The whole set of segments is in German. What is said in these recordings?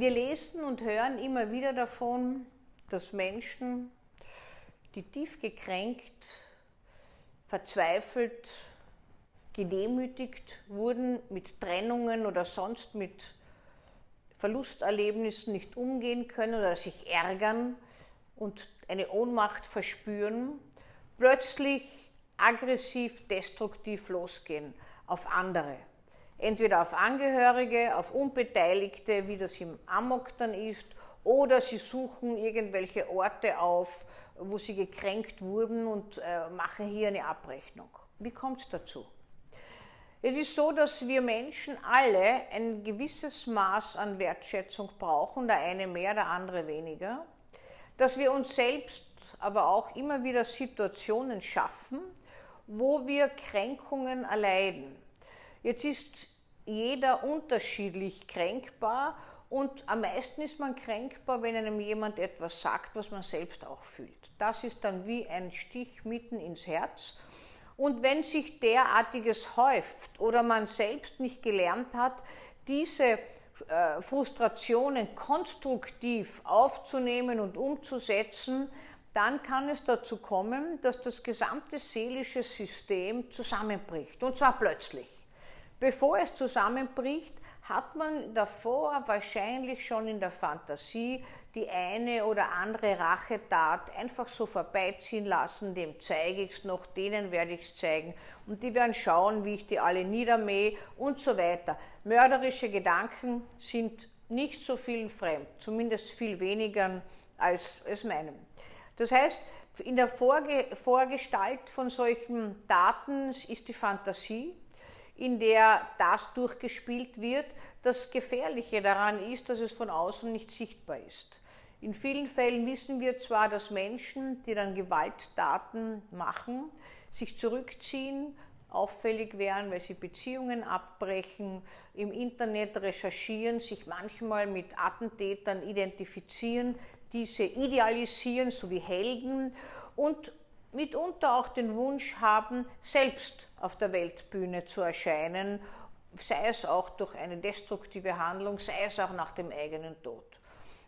wir lesen und hören immer wieder davon, dass Menschen, die tief gekränkt, verzweifelt, gedemütigt wurden, mit Trennungen oder sonst mit Verlusterlebnissen nicht umgehen können oder sich ärgern und eine Ohnmacht verspüren, plötzlich aggressiv, destruktiv losgehen auf andere. Entweder auf Angehörige, auf Unbeteiligte, wie das im Amok dann ist, oder sie suchen irgendwelche Orte auf, wo sie gekränkt wurden und äh, machen hier eine Abrechnung. Wie kommt es dazu? Es ist so, dass wir Menschen alle ein gewisses Maß an Wertschätzung brauchen, der eine mehr, der andere weniger, dass wir uns selbst aber auch immer wieder Situationen schaffen, wo wir Kränkungen erleiden. Jetzt ist jeder unterschiedlich kränkbar und am meisten ist man kränkbar, wenn einem jemand etwas sagt, was man selbst auch fühlt. Das ist dann wie ein Stich mitten ins Herz und wenn sich derartiges häuft oder man selbst nicht gelernt hat, diese äh, Frustrationen konstruktiv aufzunehmen und umzusetzen, dann kann es dazu kommen, dass das gesamte seelische System zusammenbricht. Und zwar plötzlich. Bevor es zusammenbricht, hat man davor wahrscheinlich schon in der Fantasie die eine oder andere Rachetat einfach so vorbeiziehen lassen, dem zeige ich es noch, denen werde ich es zeigen und die werden schauen, wie ich die alle niedermähe und so weiter. Mörderische Gedanken sind nicht so vielen fremd, zumindest viel weniger als es meinem. Das heißt, in der Vorge Vorgestalt von solchen Daten ist die Fantasie, in der das durchgespielt wird. Das Gefährliche daran ist, dass es von außen nicht sichtbar ist. In vielen Fällen wissen wir zwar, dass Menschen, die dann Gewalttaten machen, sich zurückziehen, auffällig werden, weil sie Beziehungen abbrechen, im Internet recherchieren, sich manchmal mit Attentätern identifizieren, diese idealisieren, so wie Helden und mitunter auch den Wunsch haben, selbst auf der Weltbühne zu erscheinen, sei es auch durch eine destruktive Handlung, sei es auch nach dem eigenen Tod.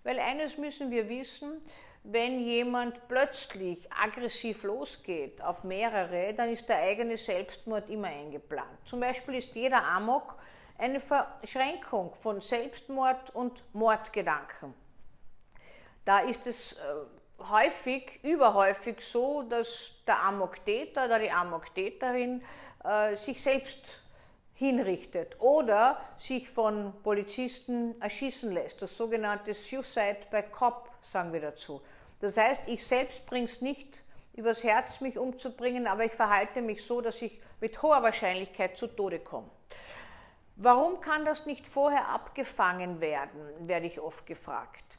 Weil eines müssen wir wissen, wenn jemand plötzlich aggressiv losgeht auf mehrere, dann ist der eigene Selbstmord immer eingeplant. Zum Beispiel ist jeder Amok eine Verschränkung von Selbstmord und Mordgedanken. Da ist es äh, häufig, überhäufig so, dass der Amoktäter oder die Amoktäterin äh, sich selbst hinrichtet oder sich von Polizisten erschießen lässt. Das sogenannte Suicide by Cop sagen wir dazu. Das heißt, ich selbst bringe es nicht übers Herz, mich umzubringen, aber ich verhalte mich so, dass ich mit hoher Wahrscheinlichkeit zu Tode komme. Warum kann das nicht vorher abgefangen werden, werde ich oft gefragt.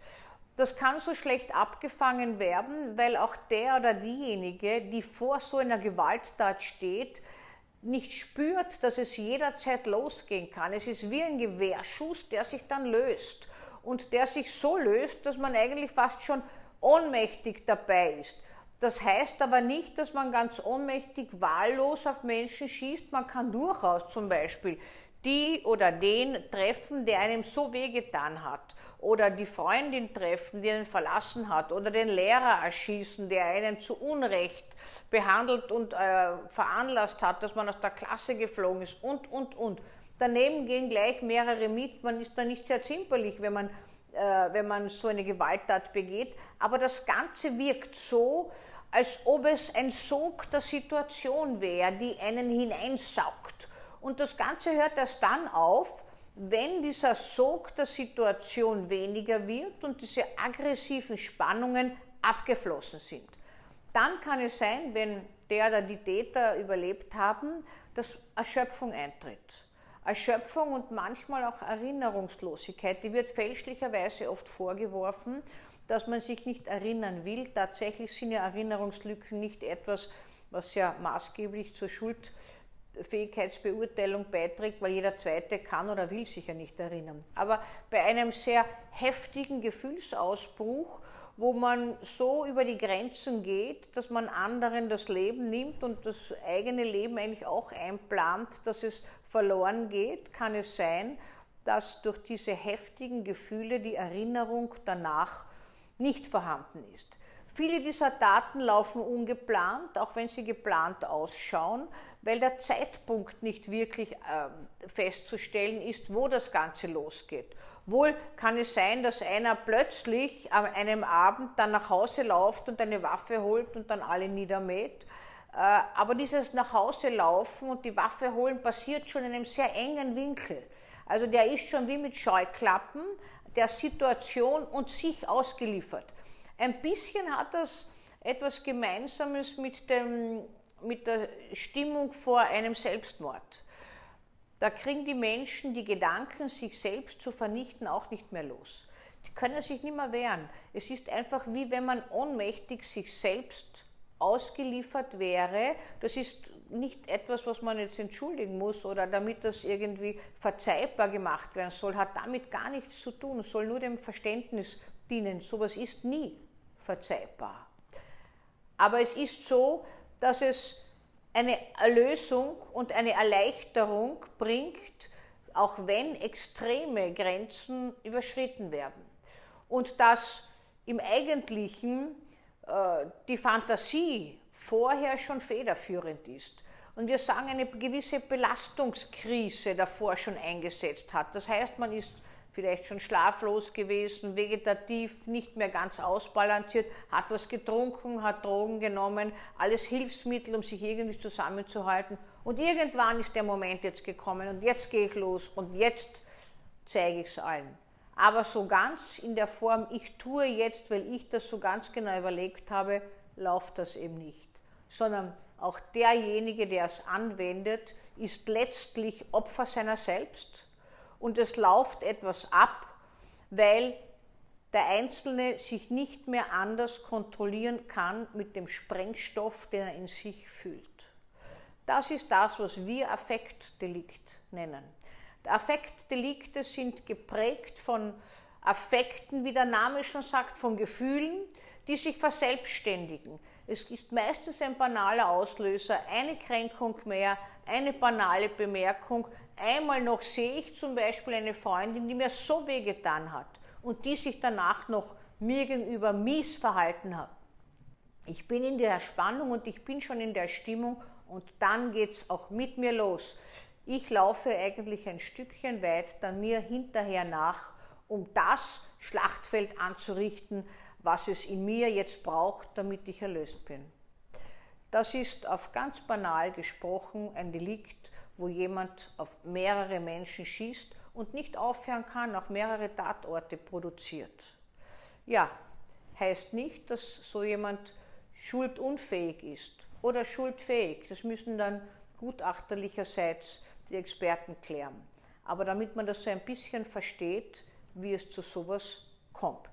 Das kann so schlecht abgefangen werden, weil auch der oder diejenige, die vor so einer Gewalttat steht, nicht spürt, dass es jederzeit losgehen kann. Es ist wie ein Gewehrschuss, der sich dann löst und der sich so löst, dass man eigentlich fast schon ohnmächtig dabei ist. Das heißt aber nicht, dass man ganz ohnmächtig wahllos auf Menschen schießt. Man kann durchaus zum Beispiel die oder den treffen, der einem so wehgetan hat oder die Freundin treffen, die einen verlassen hat, oder den Lehrer erschießen, der einen zu Unrecht behandelt und äh, veranlasst hat, dass man aus der Klasse geflogen ist und, und, und. Daneben gehen gleich mehrere mit. Man ist da nicht sehr zimperlich, wenn man, äh, wenn man so eine Gewalttat begeht. Aber das Ganze wirkt so, als ob es ein Sog der Situation wäre, die einen hineinsaugt. Und das Ganze hört erst dann auf, wenn dieser Sog der Situation weniger wird und diese aggressiven Spannungen abgeflossen sind. Dann kann es sein, wenn der oder die Täter überlebt haben, dass Erschöpfung eintritt. Erschöpfung und manchmal auch Erinnerungslosigkeit, die wird fälschlicherweise oft vorgeworfen, dass man sich nicht erinnern will. Tatsächlich sind ja Erinnerungslücken nicht etwas, was ja maßgeblich zur Schuld Fähigkeitsbeurteilung beiträgt, weil jeder Zweite kann oder will sich ja nicht erinnern. Aber bei einem sehr heftigen Gefühlsausbruch, wo man so über die Grenzen geht, dass man anderen das Leben nimmt und das eigene Leben eigentlich auch einplant, dass es verloren geht, kann es sein, dass durch diese heftigen Gefühle die Erinnerung danach nicht vorhanden ist. Viele dieser Daten laufen ungeplant, auch wenn sie geplant ausschauen, weil der Zeitpunkt nicht wirklich äh, festzustellen ist, wo das Ganze losgeht. Wohl kann es sein, dass einer plötzlich an einem Abend dann nach Hause läuft und eine Waffe holt und dann alle niedermäht. Äh, aber dieses nach Hause laufen und die Waffe holen passiert schon in einem sehr engen Winkel. Also der ist schon wie mit Scheuklappen der Situation und sich ausgeliefert. Ein bisschen hat das etwas Gemeinsames mit, dem, mit der Stimmung vor einem Selbstmord. Da kriegen die Menschen die Gedanken, sich selbst zu vernichten, auch nicht mehr los. Die können sich nicht mehr wehren. Es ist einfach wie wenn man ohnmächtig sich selbst ausgeliefert wäre. Das ist nicht etwas, was man jetzt entschuldigen muss oder damit das irgendwie verzeihbar gemacht werden soll, hat damit gar nichts zu tun. Soll nur dem Verständnis dienen. Sowas ist nie verzeihbar. Aber es ist so, dass es eine Erlösung und eine Erleichterung bringt, auch wenn extreme Grenzen überschritten werden. Und dass im Eigentlichen äh, die Fantasie vorher schon federführend ist. Und wir sagen, eine gewisse Belastungskrise davor schon eingesetzt hat. Das heißt, man ist vielleicht schon schlaflos gewesen, vegetativ, nicht mehr ganz ausbalanciert, hat was getrunken, hat Drogen genommen, alles Hilfsmittel, um sich irgendwie zusammenzuhalten. Und irgendwann ist der Moment jetzt gekommen und jetzt gehe ich los und jetzt zeige ich es allen. Aber so ganz in der Form, ich tue jetzt, weil ich das so ganz genau überlegt habe, läuft das eben nicht. Sondern auch derjenige, der es anwendet, ist letztlich Opfer seiner selbst und es läuft etwas ab, weil der Einzelne sich nicht mehr anders kontrollieren kann mit dem Sprengstoff, den er in sich fühlt. Das ist das, was wir Affektdelikt nennen. Affektdelikte sind geprägt von Affekten, wie der Name schon sagt, von Gefühlen, die sich verselbstständigen. Es ist meistens ein banaler Auslöser, eine Kränkung mehr, eine banale Bemerkung. Einmal noch sehe ich zum Beispiel eine Freundin, die mir so wehgetan hat und die sich danach noch mir gegenüber mies verhalten hat. Ich bin in der Spannung und ich bin schon in der Stimmung und dann geht es auch mit mir los. Ich laufe eigentlich ein Stückchen weit dann mir hinterher nach, um das Schlachtfeld anzurichten, was es in mir jetzt braucht, damit ich erlöst bin. Das ist auf ganz banal gesprochen ein Delikt, wo jemand auf mehrere Menschen schießt und nicht aufhören kann, auch mehrere Tatorte produziert. Ja, heißt nicht, dass so jemand schuldunfähig ist oder schuldfähig. Das müssen dann gutachterlicherseits die Experten klären. Aber damit man das so ein bisschen versteht, wie es zu sowas kommt.